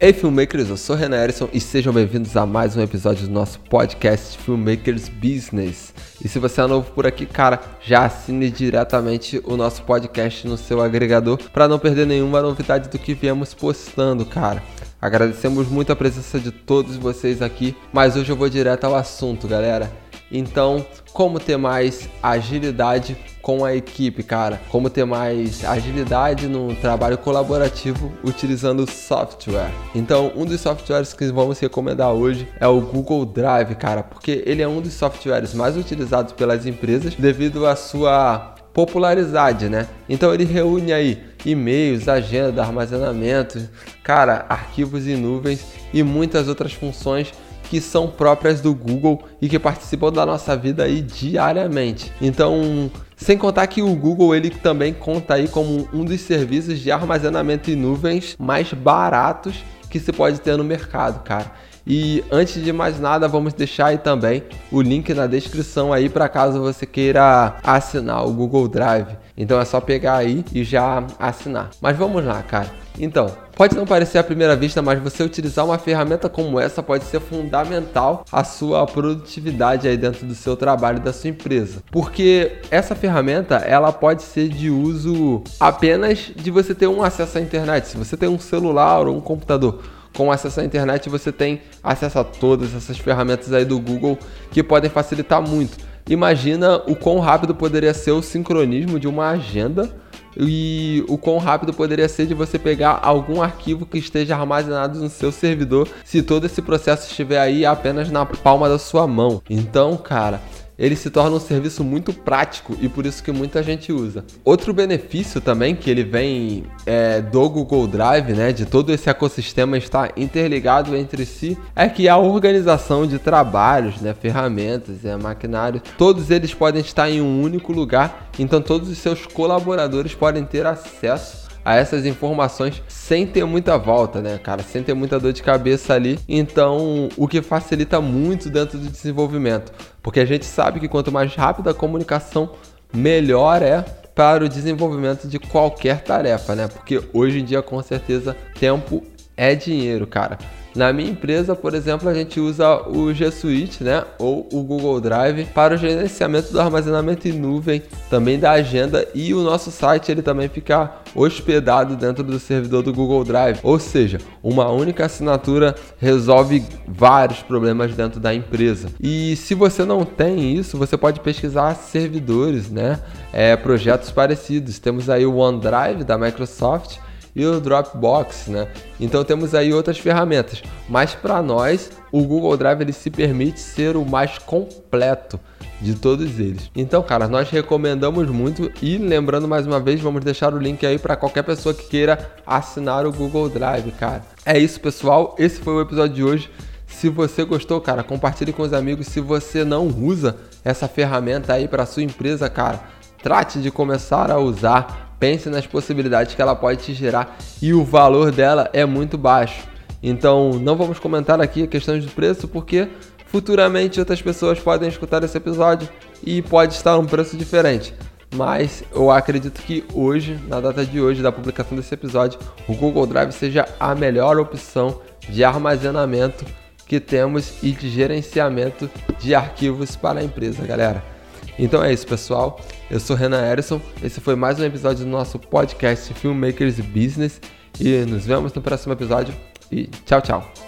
Ei, filmmakers, eu sou Renan Erison e sejam bem-vindos a mais um episódio do nosso podcast Filmmakers Business. E se você é novo por aqui, cara, já assine diretamente o nosso podcast no seu agregador para não perder nenhuma novidade do que viemos postando, cara. Agradecemos muito a presença de todos vocês aqui, mas hoje eu vou direto ao assunto, galera. Então, como ter mais agilidade com a equipe, cara? Como ter mais agilidade no trabalho colaborativo utilizando software? Então, um dos softwares que vamos recomendar hoje é o Google Drive, cara, porque ele é um dos softwares mais utilizados pelas empresas devido à sua popularidade, né? Então ele reúne aí e-mails, agenda, armazenamento, cara, arquivos em nuvens e muitas outras funções que são próprias do Google e que participam da nossa vida aí diariamente. Então, sem contar que o Google ele também conta aí como um dos serviços de armazenamento em nuvens mais baratos que se pode ter no mercado, cara. E antes de mais nada, vamos deixar aí também o link na descrição aí para caso você queira assinar o Google Drive. Então é só pegar aí e já assinar. Mas vamos lá, cara. Então, pode não parecer à primeira vista, mas você utilizar uma ferramenta como essa pode ser fundamental à sua produtividade aí dentro do seu trabalho da sua empresa. Porque essa ferramenta, ela pode ser de uso apenas de você ter um acesso à internet. Se você tem um celular ou um computador, com acesso à internet você tem acesso a todas essas ferramentas aí do Google que podem facilitar muito. Imagina o quão rápido poderia ser o sincronismo de uma agenda e o quão rápido poderia ser de você pegar algum arquivo que esteja armazenado no seu servidor se todo esse processo estiver aí apenas na palma da sua mão. Então, cara, ele se torna um serviço muito prático e por isso que muita gente usa. Outro benefício também que ele vem é, do Google Drive, né, de todo esse ecossistema estar interligado entre si, é que a organização de trabalhos, né, ferramentas, é, maquinários, todos eles podem estar em um único lugar, então todos os seus colaboradores podem ter acesso a essas informações sem ter muita volta, né, cara? Sem ter muita dor de cabeça ali. Então, o que facilita muito dentro do desenvolvimento. Porque a gente sabe que quanto mais rápida a comunicação, melhor é para o desenvolvimento de qualquer tarefa, né? Porque hoje em dia, com certeza, tempo é dinheiro, cara. Na minha empresa, por exemplo, a gente usa o G Suite, né, ou o Google Drive para o gerenciamento do armazenamento em nuvem, também da agenda e o nosso site ele também fica hospedado dentro do servidor do Google Drive. Ou seja, uma única assinatura resolve vários problemas dentro da empresa. E se você não tem isso, você pode pesquisar servidores, né, é, projetos parecidos. Temos aí o OneDrive da Microsoft e o Dropbox, né? Então temos aí outras ferramentas, mas para nós o Google Drive ele se permite ser o mais completo de todos eles. Então, cara, nós recomendamos muito e lembrando mais uma vez, vamos deixar o link aí para qualquer pessoa que queira assinar o Google Drive, cara. É isso, pessoal. Esse foi o episódio de hoje. Se você gostou, cara, compartilhe com os amigos. Se você não usa essa ferramenta aí para sua empresa, cara, trate de começar a usar pense nas possibilidades que ela pode te gerar e o valor dela é muito baixo. Então, não vamos comentar aqui a questão de preço porque futuramente outras pessoas podem escutar esse episódio e pode estar um preço diferente. Mas eu acredito que hoje, na data de hoje da publicação desse episódio, o Google Drive seja a melhor opção de armazenamento que temos e de gerenciamento de arquivos para a empresa, galera. Então é isso, pessoal. Eu sou Renan Erison. Esse foi mais um episódio do nosso podcast Filmmakers Business. E nos vemos no próximo episódio. E tchau, tchau.